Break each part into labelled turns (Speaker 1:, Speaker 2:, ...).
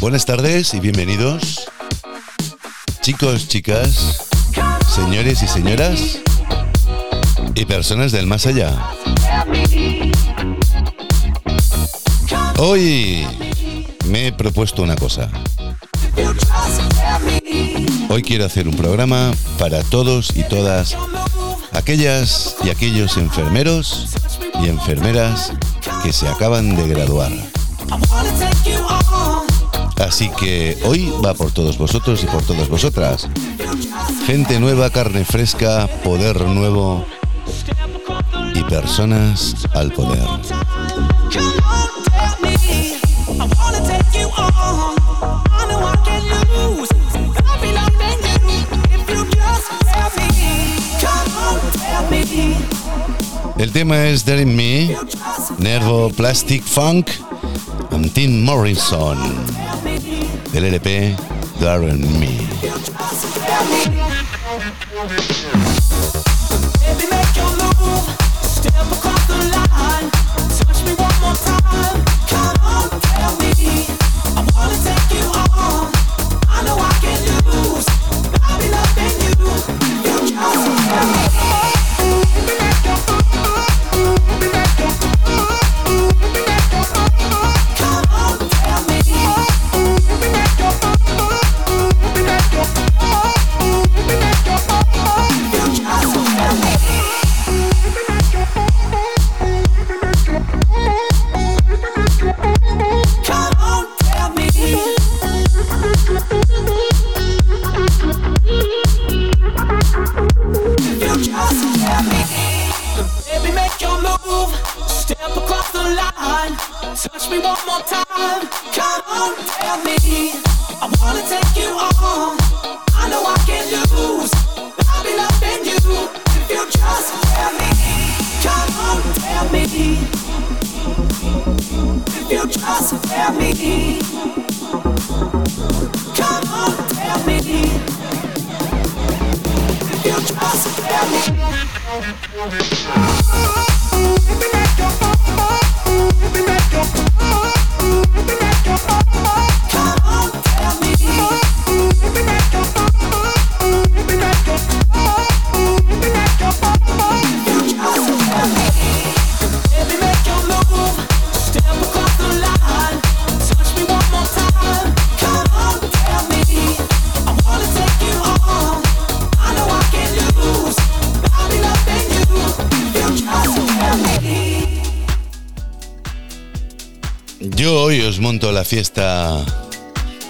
Speaker 1: Buenas tardes y bienvenidos. Chicos, chicas, señores y señoras y personas del más allá. Hoy me he propuesto una cosa. Hoy quiero hacer un programa para todos y todas aquellas y aquellos enfermeros y enfermeras que se acaban de graduar. Así que hoy va por todos vosotros y por todas vosotras. Gente nueva, carne fresca, poder nuevo y personas al poder. El tema es in Me, Nervo Plastic Funk and Tim Morrison de l'LP Darren Me. In Me.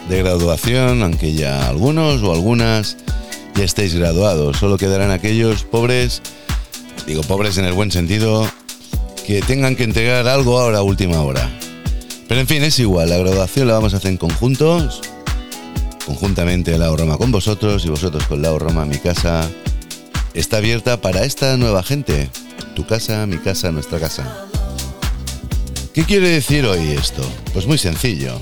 Speaker 1: De graduación, aunque ya algunos o algunas ya estéis graduados. Solo quedarán aquellos pobres, digo pobres en el buen sentido, que tengan que entregar algo ahora última hora. Pero en fin, es igual, la graduación la vamos a hacer en conjuntos, conjuntamente la Roma con vosotros y vosotros con la Roma, mi casa. Está abierta para esta nueva gente. Tu casa, mi casa, nuestra casa. ¿Qué quiere decir hoy esto? Pues muy sencillo.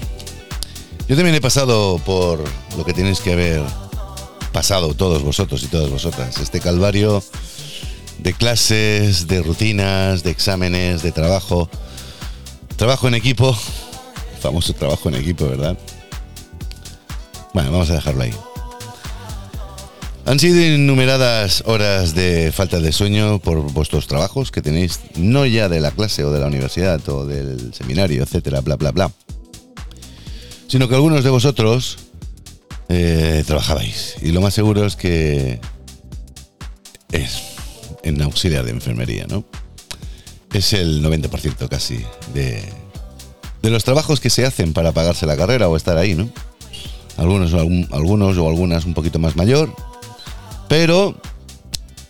Speaker 1: Yo también he pasado por lo que tenéis que haber pasado todos vosotros y todas vosotras. Este calvario de clases, de rutinas, de exámenes, de trabajo. Trabajo en equipo. famoso trabajo en equipo, ¿verdad? Bueno, vamos a dejarlo ahí. Han sido innumeradas horas de falta de sueño por vuestros trabajos que tenéis, no ya de la clase o de la universidad o del seminario, etcétera, bla, bla, bla, sino que algunos de vosotros eh, trabajabais. Y lo más seguro es que es en auxiliar de enfermería, ¿no? Es el 90% casi de, de los trabajos que se hacen para pagarse la carrera o estar ahí, ¿no? Algunos, algunos o algunas un poquito más mayor, pero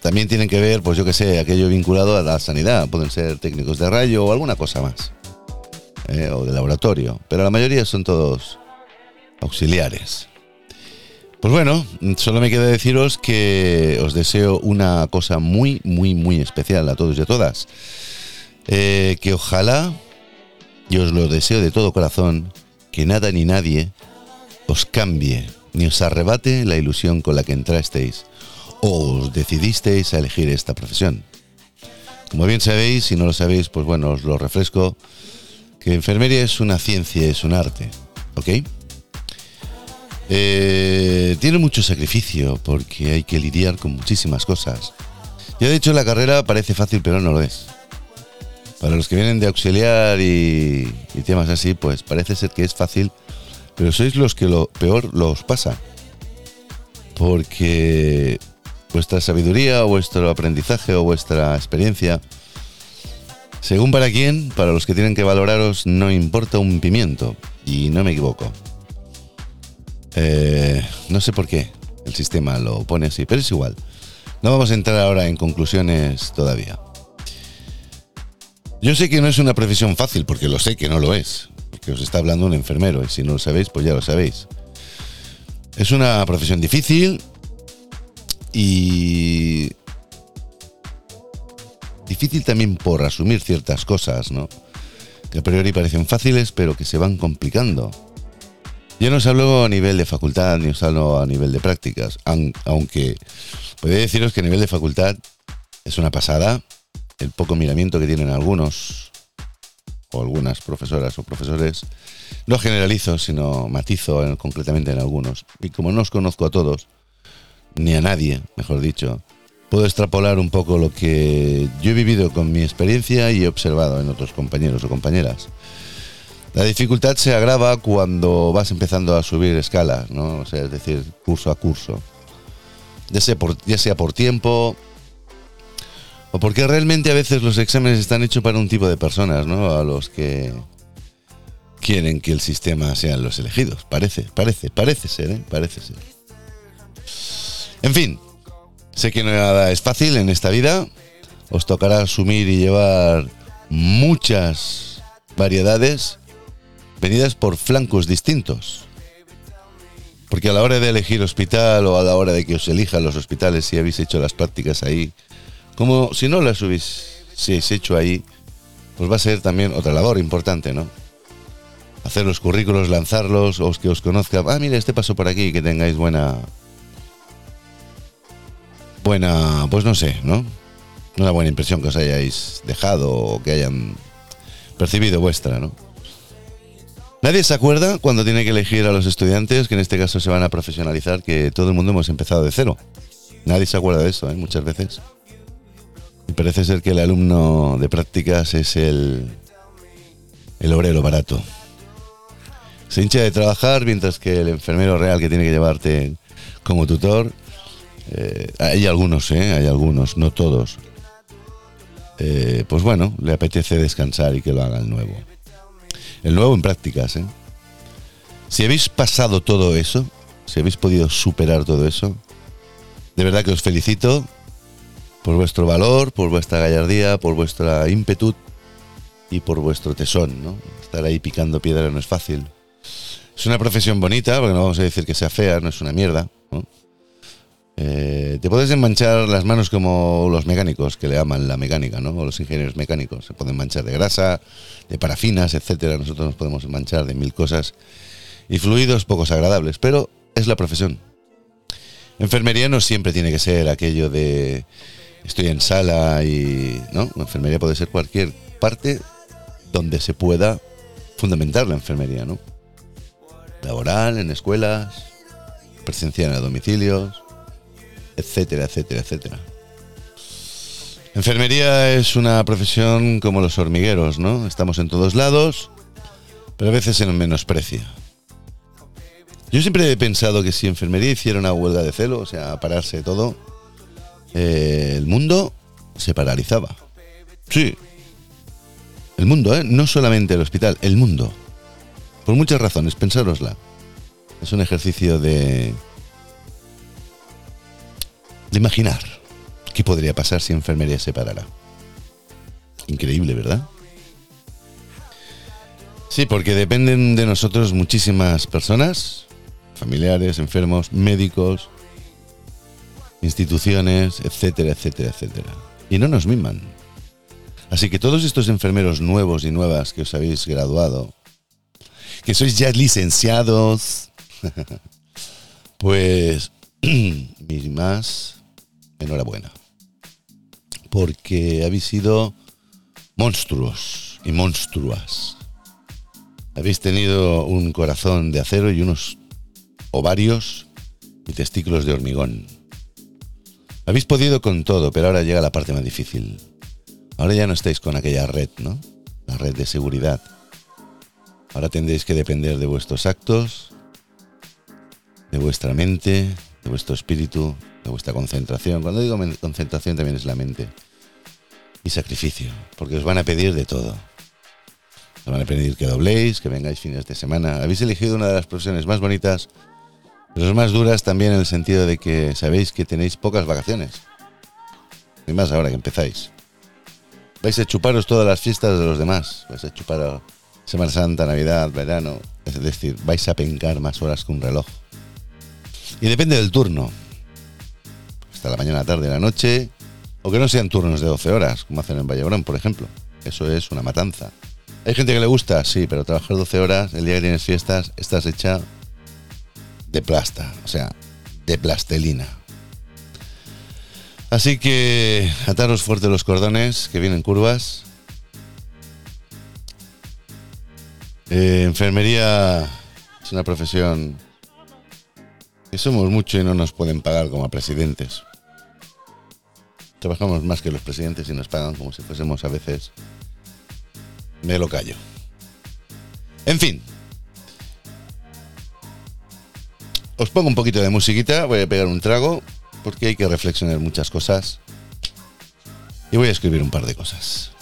Speaker 1: también tienen que ver, pues yo que sé, aquello vinculado a la sanidad. Pueden ser técnicos de rayo o alguna cosa más. Eh, o de laboratorio. Pero la mayoría son todos auxiliares. Pues bueno, solo me queda deciros que os deseo una cosa muy, muy, muy especial a todos y a todas. Eh, que ojalá, y os lo deseo de todo corazón, que nada ni nadie os cambie ni os arrebate la ilusión con la que entrasteis o os decidisteis a elegir esta profesión. Como bien sabéis, si no lo sabéis, pues bueno, os lo refresco, que enfermería es una ciencia, es un arte, ¿ok? Eh, tiene mucho sacrificio porque hay que lidiar con muchísimas cosas. Ya de hecho la carrera parece fácil, pero no lo es. Para los que vienen de auxiliar y, y temas así, pues parece ser que es fácil, pero sois los que lo peor los pasa. Porque vuestra sabiduría vuestro aprendizaje o vuestra experiencia, según para quién, para los que tienen que valoraros, no importa un pimiento. Y no me equivoco. Eh, no sé por qué el sistema lo pone así, pero es igual. No vamos a entrar ahora en conclusiones todavía. Yo sé que no es una profesión fácil, porque lo sé que no lo es, porque os está hablando un enfermero, y si no lo sabéis, pues ya lo sabéis. Es una profesión difícil y difícil también por asumir ciertas cosas, ¿no? Que a priori parecen fáciles, pero que se van complicando. Yo no os hablo a nivel de facultad, ni os hablo a nivel de prácticas, aunque podría deciros que a nivel de facultad es una pasada el poco miramiento que tienen algunos o algunas profesoras o profesores. No generalizo, sino matizo concretamente en algunos. Y como no os conozco a todos, ni a nadie, mejor dicho, puedo extrapolar un poco lo que yo he vivido con mi experiencia y he observado en otros compañeros o compañeras. La dificultad se agrava cuando vas empezando a subir escalas, ¿no? O sea, es decir, curso a curso. Ya sea, por, tiempo o porque realmente a veces los exámenes están hechos para un tipo de personas, ¿no? A los que quieren que el sistema sean los elegidos. Parece, parece, parece ser, ¿eh? Parece ser. En fin, sé que nada es fácil en esta vida. Os tocará asumir y llevar muchas variedades venidas por flancos distintos. Porque a la hora de elegir hospital o a la hora de que os elijan los hospitales, si habéis hecho las prácticas ahí, como si no las habéis hecho ahí, pues va a ser también otra labor importante, ¿no? Hacer los currículos, lanzarlos, o que os conozca, ah, mire, este paso por aquí, que tengáis buena... Buena, pues no sé, ¿no? Una buena impresión que os hayáis dejado o que hayan percibido vuestra, ¿no? Nadie se acuerda cuando tiene que elegir a los estudiantes, que en este caso se van a profesionalizar, que todo el mundo hemos empezado de cero. Nadie se acuerda de eso, ¿eh? muchas veces. Y parece ser que el alumno de prácticas es el, el obrero barato. Se hincha de trabajar mientras que el enfermero real que tiene que llevarte como tutor, eh, hay algunos, ¿eh? hay algunos, no todos. Eh, pues bueno, le apetece descansar y que lo haga el nuevo. El nuevo en prácticas, ¿eh? Si habéis pasado todo eso, si habéis podido superar todo eso, de verdad que os felicito por vuestro valor, por vuestra gallardía, por vuestra ímpetu y por vuestro tesón, ¿no? Estar ahí picando piedra no es fácil. Es una profesión bonita, porque no vamos a decir que sea fea, no es una mierda, ¿no? Eh, te puedes manchar las manos como los mecánicos, que le aman la mecánica, ¿no? O los ingenieros mecánicos. Se pueden manchar de grasa, de parafinas, etcétera. Nosotros nos podemos manchar de mil cosas y fluidos pocos agradables, pero es la profesión. Enfermería no siempre tiene que ser aquello de estoy en sala y. ¿No? Enfermería puede ser cualquier parte donde se pueda fundamentar la enfermería, ¿no? Laboral, en escuelas, presencial en domicilios etcétera, etcétera, etcétera. Enfermería es una profesión como los hormigueros, ¿no? Estamos en todos lados, pero a veces se nos menosprecia. Yo siempre he pensado que si enfermería hiciera una huelga de celo, o sea, pararse todo, eh, el mundo se paralizaba. Sí. El mundo, ¿eh? No solamente el hospital, el mundo. Por muchas razones, pensárosla. Es un ejercicio de, de imaginar qué podría pasar si enfermería se parara. Increíble, ¿verdad? Sí, porque dependen de nosotros muchísimas personas, familiares, enfermos, médicos, instituciones, etcétera, etcétera, etcétera. Y no nos miman. Así que todos estos enfermeros nuevos y nuevas que os habéis graduado, que sois ya licenciados, pues, mis más enhorabuena. porque habéis sido monstruos y monstruas. Habéis tenido un corazón de acero y unos ovarios y testículos de hormigón. Habéis podido con todo, pero ahora llega la parte más difícil. Ahora ya no estáis con aquella red, ¿no? La red de seguridad. Ahora tendréis que depender de vuestros actos, de vuestra mente, de vuestro espíritu, vuestra concentración. Cuando digo concentración también es la mente. Y sacrificio, porque os van a pedir de todo. Os van a pedir que dobléis, que vengáis fines de semana. Habéis elegido una de las profesiones más bonitas, pero más duras también en el sentido de que sabéis que tenéis pocas vacaciones. Y más ahora que empezáis. Vais a chuparos todas las fiestas de los demás. Vais a chupar Semana Santa, Navidad, verano. Es decir, vais a pencar más horas que un reloj. Y depende del turno. Hasta la mañana, tarde, la noche. O que no sean turnos de 12 horas, como hacen en Vallebrón, por ejemplo. Eso es una matanza. Hay gente que le gusta, sí, pero trabajar 12 horas, el día que tienes fiestas, estás hecha de plasta, o sea, de plastelina. Así que ataros fuerte los cordones, que vienen curvas. Eh, enfermería es una profesión que somos mucho y no nos pueden pagar como a presidentes. Trabajamos más que los presidentes y nos pagan como si fuésemos a veces... Me lo callo. En fin. Os pongo un poquito de musiquita, voy a pegar un trago, porque hay que reflexionar muchas cosas. Y voy a escribir un par de cosas.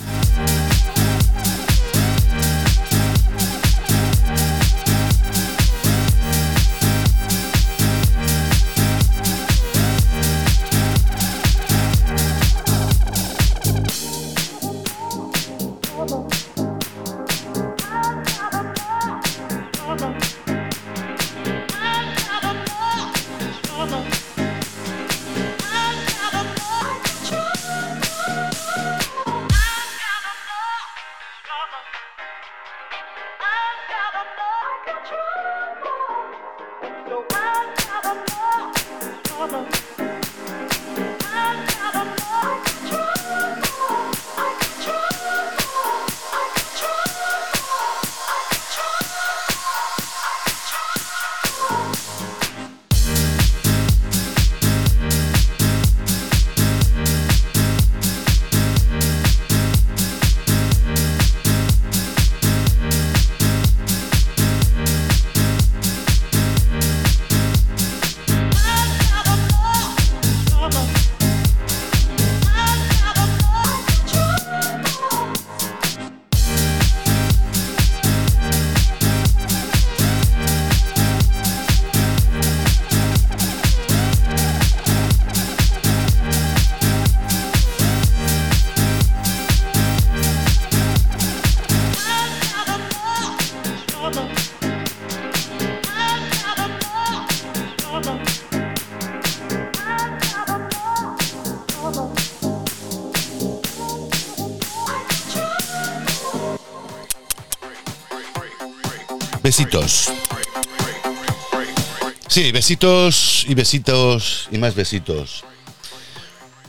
Speaker 1: Sí, besitos y besitos y más besitos.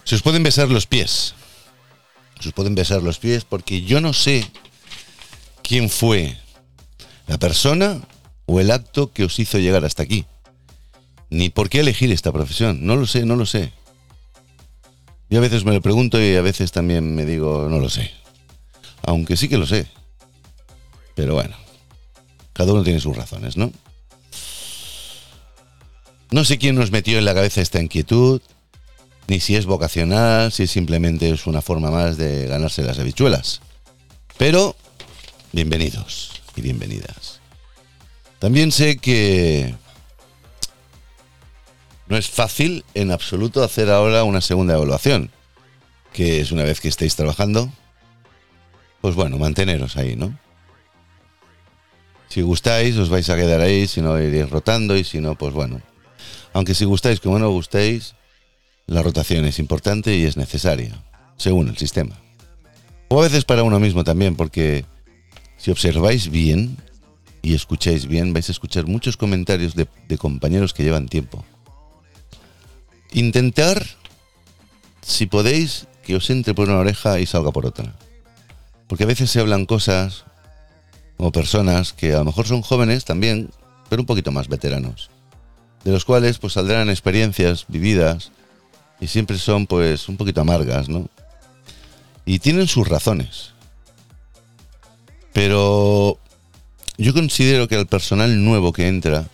Speaker 1: Se os pueden besar los pies. Se os pueden besar los pies porque yo no sé quién fue la persona o el acto que os hizo llegar hasta aquí. Ni por qué elegir esta profesión. No lo sé, no lo sé. Yo a veces me lo pregunto y a veces también me digo, no lo sé. Aunque sí que lo sé. Pero bueno, cada uno tiene sus razones, ¿no? No sé quién nos metió en la cabeza esta inquietud, ni si es vocacional, si simplemente es una forma más de ganarse las habichuelas. Pero, bienvenidos y bienvenidas. También sé que no es fácil en absoluto hacer ahora una segunda evaluación, que es una vez que estéis trabajando, pues bueno, manteneros ahí, ¿no? Si gustáis, os vais a quedar ahí, si no iréis rotando y si no, pues bueno. Aunque si gustáis, como no gustéis, la rotación es importante y es necesaria, según el sistema. O a veces para uno mismo también, porque si observáis bien y escucháis bien, vais a escuchar muchos comentarios de, de compañeros que llevan tiempo. Intentar, si podéis, que os entre por una oreja y salga por otra. Porque a veces se hablan cosas o personas que a lo mejor son jóvenes también, pero un poquito más veteranos, de los cuales pues saldrán experiencias vividas y siempre son pues un poquito amargas, ¿no? Y tienen sus razones. Pero yo considero que al personal nuevo que entra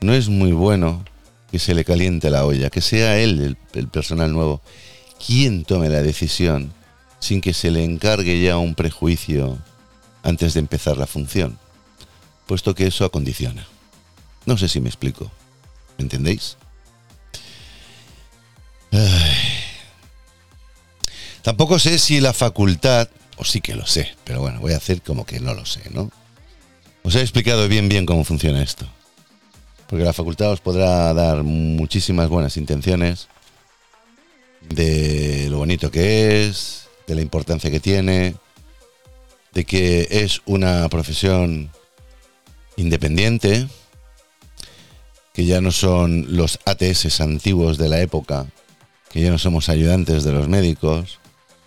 Speaker 1: no es muy bueno que se le caliente la olla, que sea él el, personal nuevo quien tome la decisión sin que se le encargue ya un prejuicio antes de empezar la función, puesto que eso acondiciona. No sé si me explico. ¿Me entendéis? Tampoco sé si la facultad, o sí que lo sé, pero bueno, voy a hacer como que no lo sé, ¿no? Os he explicado bien bien cómo funciona esto. Porque la facultad os podrá dar muchísimas buenas intenciones de lo bonito que es, de la importancia que tiene, de que es una profesión independiente, que ya no son los ATS antiguos de la época, que ya no somos ayudantes de los médicos.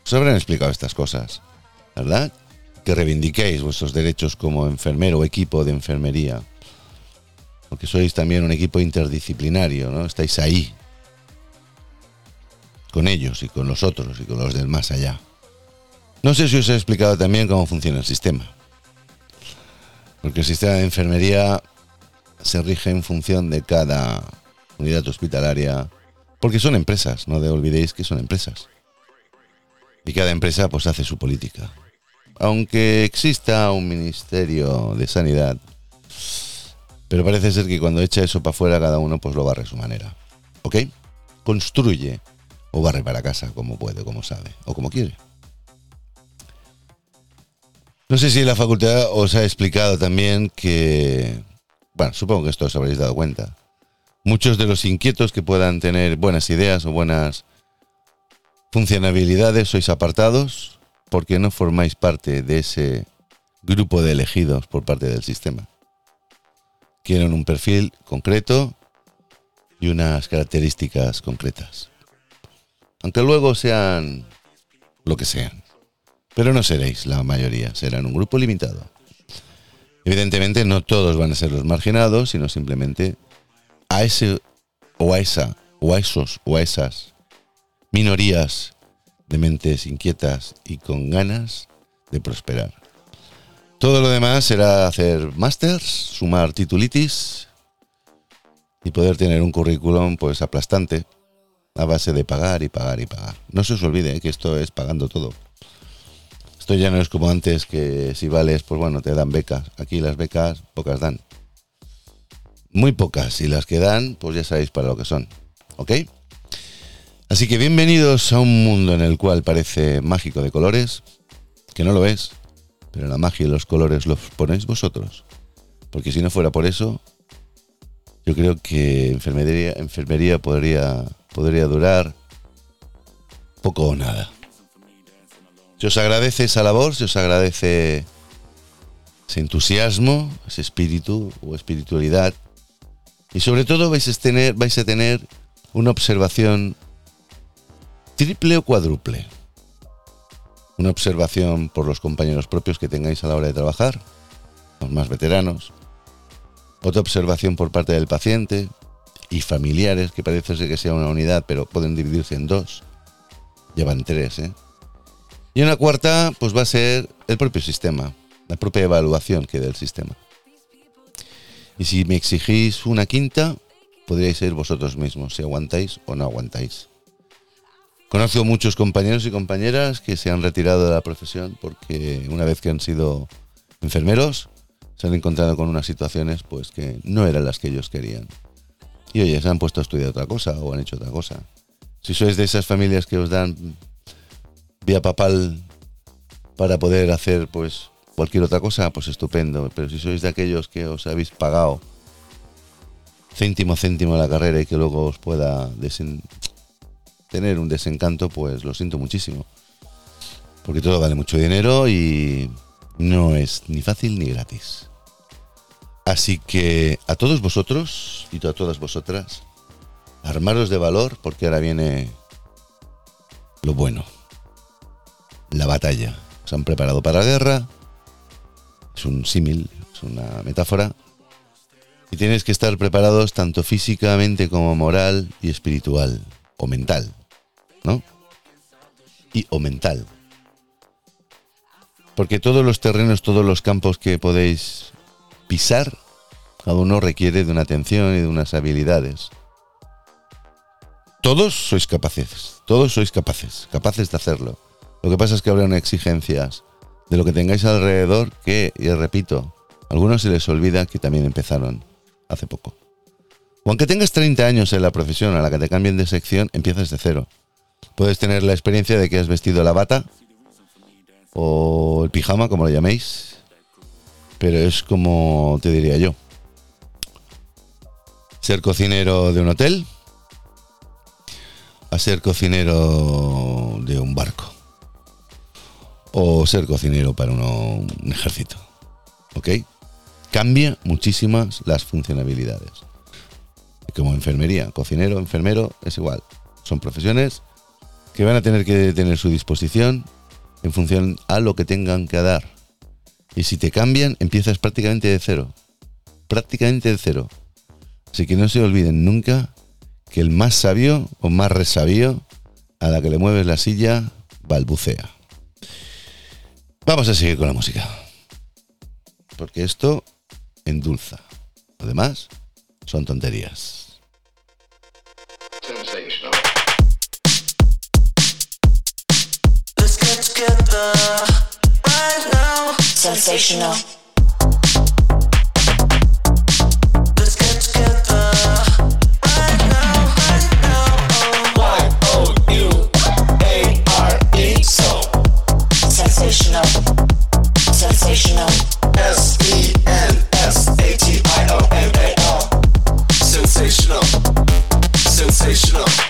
Speaker 1: Os habrán explicado estas cosas, ¿verdad? Que reivindiquéis vuestros derechos como enfermero o equipo de enfermería. Porque sois también un equipo interdisciplinario, ¿no? Estáis ahí. Con ellos y con los otros y con los del más allá. No sé si os he explicado también cómo funciona el sistema. Porque el sistema de enfermería se rige en función de cada unidad hospitalaria. Porque son empresas, no olvidéis que son empresas. Y cada empresa pues hace su política. Aunque exista un ministerio de sanidad, pero parece ser que cuando echa eso para afuera cada uno pues lo barre a su manera. ¿Ok? Construye o barre para casa como puede, como sabe o como quiere. No sé si la facultad os ha explicado también que, bueno, supongo que esto os habréis dado cuenta. Muchos de los inquietos que puedan tener buenas ideas o buenas funcionalidades sois apartados porque no formáis parte de ese grupo de elegidos por parte del sistema. Quieren un perfil concreto y unas características concretas. Aunque luego sean lo que sean. Pero no seréis la mayoría, serán un grupo limitado. Evidentemente no todos van a ser los marginados, sino simplemente a ese o a esa o a esos o a esas minorías de mentes inquietas y con ganas de prosperar. Todo lo demás será hacer másters, sumar titulitis y poder tener un currículum pues aplastante a base de pagar y pagar y pagar. No se os olvide ¿eh? que esto es pagando todo. Esto ya no es como antes que si vales, pues bueno, te dan becas. Aquí las becas pocas dan. Muy pocas. Y las que dan, pues ya sabéis para lo que son. ¿Ok? Así que bienvenidos a un mundo en el cual parece mágico de colores, que no lo es, pero la magia y los colores los ponéis vosotros. Porque si no fuera por eso, yo creo que enfermería, enfermería podría, podría durar poco o nada. Se os agradece esa labor, se os agradece ese entusiasmo, ese espíritu o espiritualidad. Y sobre todo vais a tener, una observación triple o cuádruple. Una observación por los compañeros propios que tengáis a la hora de trabajar, los más veteranos. Otra observación por parte del paciente y familiares, que parece ser que sea una unidad, pero pueden dividirse en dos. Llevan tres, ¿eh? Y una cuarta, pues va a ser el propio sistema, la propia evaluación que del sistema. Y si me exigís una quinta, podríais ser vosotros mismos, si aguantáis o no aguantáis. Conozco muchos compañeros y compañeras que se han retirado de la profesión porque una vez que han sido enfermeros, se han encontrado con unas situaciones pues que no eran las que ellos querían. Y oye, se han puesto a estudiar otra cosa o han hecho otra cosa. Si sois de esas familias que os dan vía papal para poder hacer pues cualquier otra cosa, pues estupendo. Pero si sois de aquellos que os habéis pagado céntimo céntimo la carrera y que luego os pueda tener un desencanto, pues lo siento muchísimo. Porque todo vale mucho dinero y no es ni fácil ni gratis. Así que a todos vosotros y a todas vosotras, armaros de valor porque ahora viene lo bueno. La batalla. Se han preparado para la guerra. Es un símil, es una metáfora. Y tienes que estar preparados tanto físicamente como moral y espiritual. O mental. ¿No? Y o mental. Porque todos los terrenos, todos los campos que podéis pisar, cada uno requiere de una atención y de unas habilidades. Todos sois capaces, todos sois capaces, capaces de hacerlo. Lo que pasa es que habrá unas exigencias de lo que tengáis alrededor que, y repito, a algunos se les olvida que también empezaron hace poco. O aunque tengas 30 años en la profesión a la que te cambien de sección, empiezas de cero. Puedes tener la experiencia de que has vestido la bata o el pijama, como lo llaméis, pero es como te diría yo. Ser cocinero de un hotel a ser cocinero de un barco o ser cocinero para un ejército. ¿Ok? Cambia muchísimas las funcionalidades. Como enfermería, cocinero, enfermero, es igual. Son profesiones que van a tener que tener su disposición en función a lo que tengan que dar. Y si te cambian, empiezas prácticamente de cero. Prácticamente de cero. Así que no se olviden nunca que el más sabio o más resabío a la que le mueves la silla balbucea. Vamos a seguir con la música. Porque esto endulza. Además, son tonterías. Sensational.
Speaker 2: right sensational, sensational. S E N S A T I O N A L. Sensational, sensational.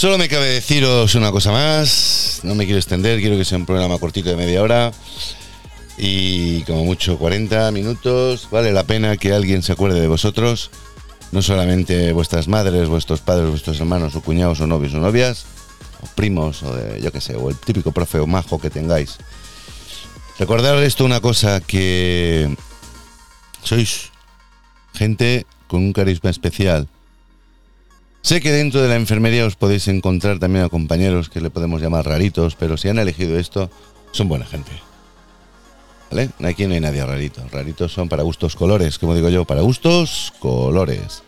Speaker 1: Solo me cabe deciros una cosa más. No me quiero extender, quiero que sea un programa cortito de media hora. Y como mucho 40 minutos. Vale la pena que alguien se acuerde de vosotros. No solamente vuestras madres, vuestros padres, vuestros hermanos o cuñados o novios o novias. O primos o de, yo qué sé, o el típico profe o majo que tengáis. Recordar esto una cosa que sois gente con un carisma especial. Sé que dentro de la enfermería os podéis encontrar también a compañeros que le podemos llamar raritos, pero si han elegido esto, son buena gente. ¿Vale? Aquí no hay nadie rarito. Raritos son para gustos colores, como digo yo, para gustos colores.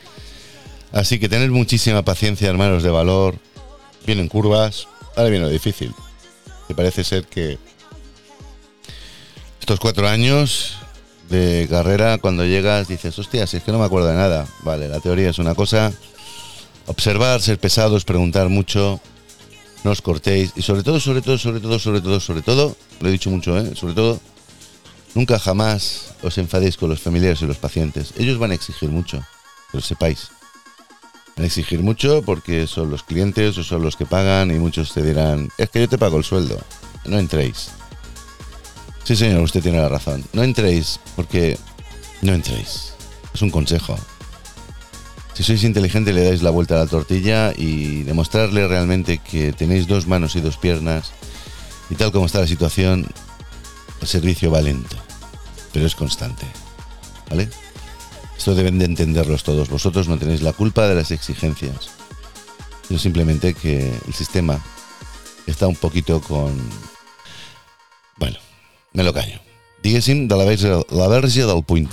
Speaker 1: Así que tened muchísima paciencia, hermanos de valor. Vienen curvas, ahora viene lo difícil. Que parece ser que estos cuatro años de carrera, cuando llegas, dices, hostia, si es que no me acuerdo de nada. Vale, la teoría es una cosa. Observar, ser pesados, preguntar mucho, no os cortéis. Y sobre todo, sobre todo, sobre todo, sobre todo, sobre todo, lo he dicho mucho, ¿eh? Sobre todo, nunca jamás os enfadéis con los familiares y los pacientes. Ellos van a exigir mucho, que lo sepáis. Van a exigir mucho porque son los clientes o son los que pagan y muchos te dirán, es que yo te pago el sueldo. No entréis. Sí, señor, usted tiene la razón. No entréis porque no entréis. Es un consejo. Si sois inteligentes le dais la vuelta a la tortilla y demostrarle realmente que tenéis dos manos y dos piernas y tal como está la situación, el servicio va lento, pero es constante. ¿Vale? Esto deben de entenderlos todos. Vosotros no tenéis la culpa de las exigencias, sino simplemente que el sistema está un poquito con... Bueno, me lo callo. Diguéssim, de la verge, la verge del puny.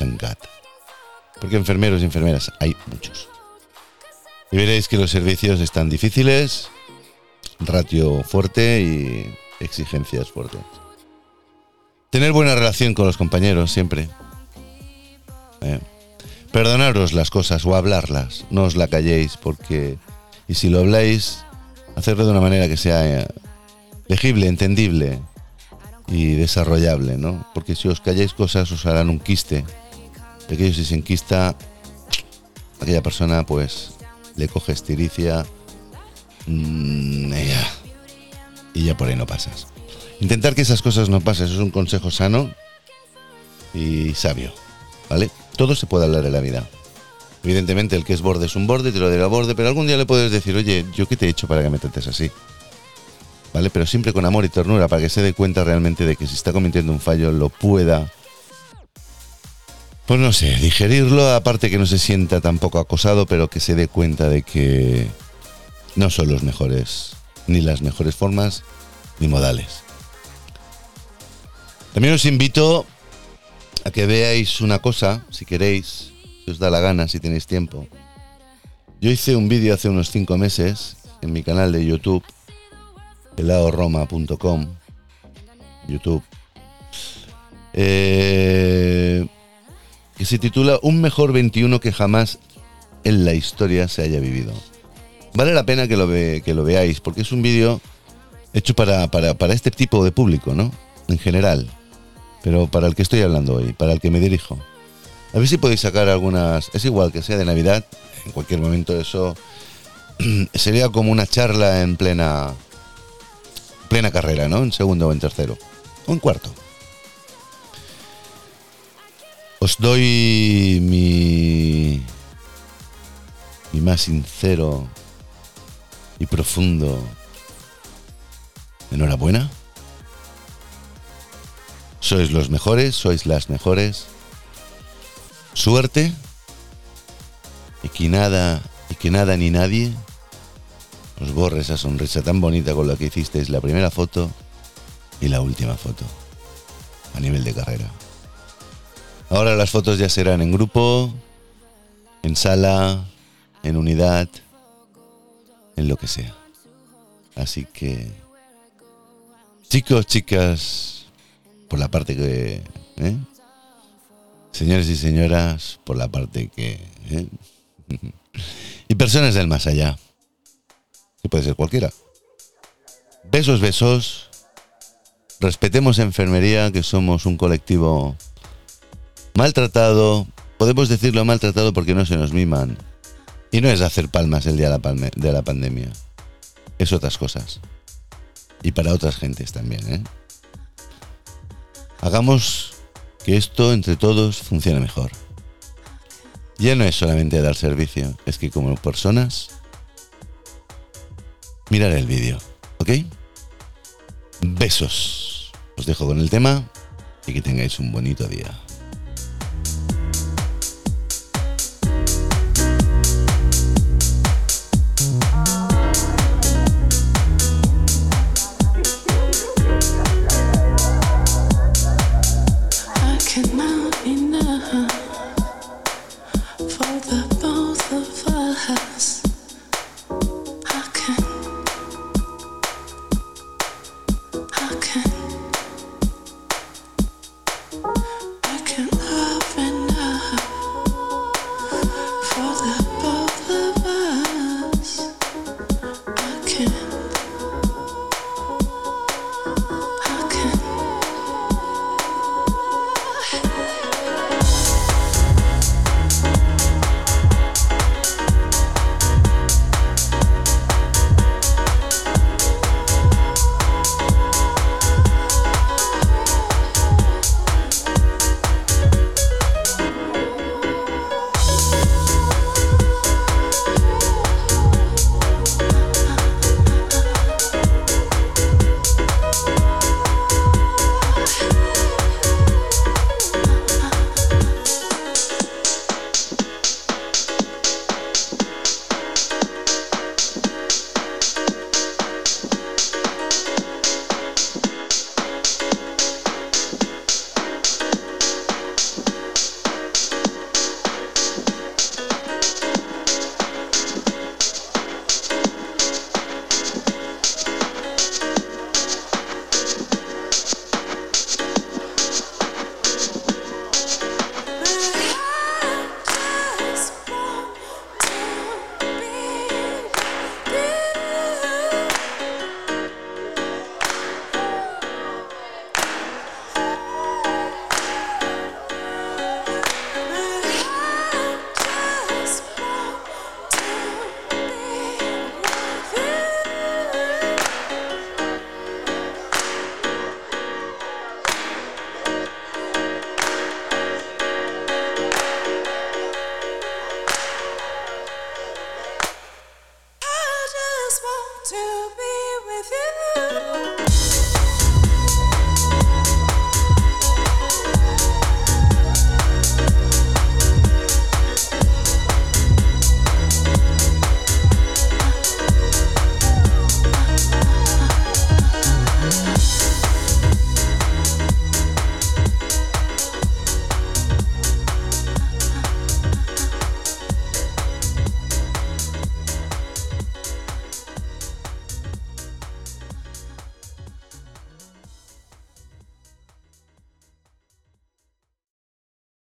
Speaker 1: Porque enfermeros y enfermeras hay muchos. Y veréis que los servicios están difíciles, ratio fuerte y exigencias fuertes. Tener buena relación con los compañeros siempre. Eh, Perdonaros las cosas o hablarlas, no os la calléis porque... Y si lo habláis, hacerlo de una manera que sea eh, legible, entendible y desarrollable, ¿no? Porque si os calláis cosas os harán un quiste. De aquello si se enquista, aquella persona pues le coge estiricia mm, y ya. por ahí no pasas. Intentar que esas cosas no pasen, es un consejo sano y sabio, ¿vale? Todo se puede hablar en la vida. Evidentemente el que es borde es un borde, te lo dirá borde, pero algún día le puedes decir, oye, ¿yo qué te he hecho para que me trates así? ¿Vale? Pero siempre con amor y ternura, para que se dé cuenta realmente de que si está cometiendo un fallo lo pueda pues no sé, digerirlo, aparte que no se sienta tampoco acosado, pero que se dé cuenta de que no son los mejores, ni las mejores formas, ni modales. También os invito a que veáis una cosa, si queréis, si os da la gana, si tenéis tiempo. Yo hice un vídeo hace unos 5 meses en mi canal de YouTube, helaoroma.com, YouTube. Eh, que se titula Un mejor 21 que jamás en la historia se haya vivido. Vale la pena que lo, ve- que lo veáis, porque es un vídeo hecho para, para, para este tipo de público, ¿no? En general. Pero para el que estoy hablando hoy, para el que me dirijo. A ver si podéis sacar algunas... Es igual que sea de Navidad, en cualquier momento eso sería como una charla en plena plena carrera, ¿no? En segundo o en tercero. O en cuarto. Os doy mi, mi más sincero y profundo enhorabuena. Sois los mejores, sois las mejores. Suerte y que nada y que nada ni nadie os borre esa sonrisa tan bonita con la que hicisteis la primera foto y la última foto a nivel de carrera. Ahora las fotos ya serán en grupo, en sala, en unidad, en lo que sea. Así que, chicos, chicas, por la parte que... ¿eh? Señores y señoras, por la parte que... ¿eh? y personas del más allá, que puede ser cualquiera. Besos, besos. Respetemos enfermería, que somos un colectivo maltratado. Podemos decirlo maltratado porque no se nos miman. Y no es hacer palmas el día de la, de la pandemia. Es otras cosas. Y para otras gentes también, ¿eh? Hagamos que esto entre todos funcione mejor. Ya no es solamente dar servicio, es que como personas, mirar el vídeo, ¿ok? Besos. Os dejo con el tema y que tengáis un bonito día.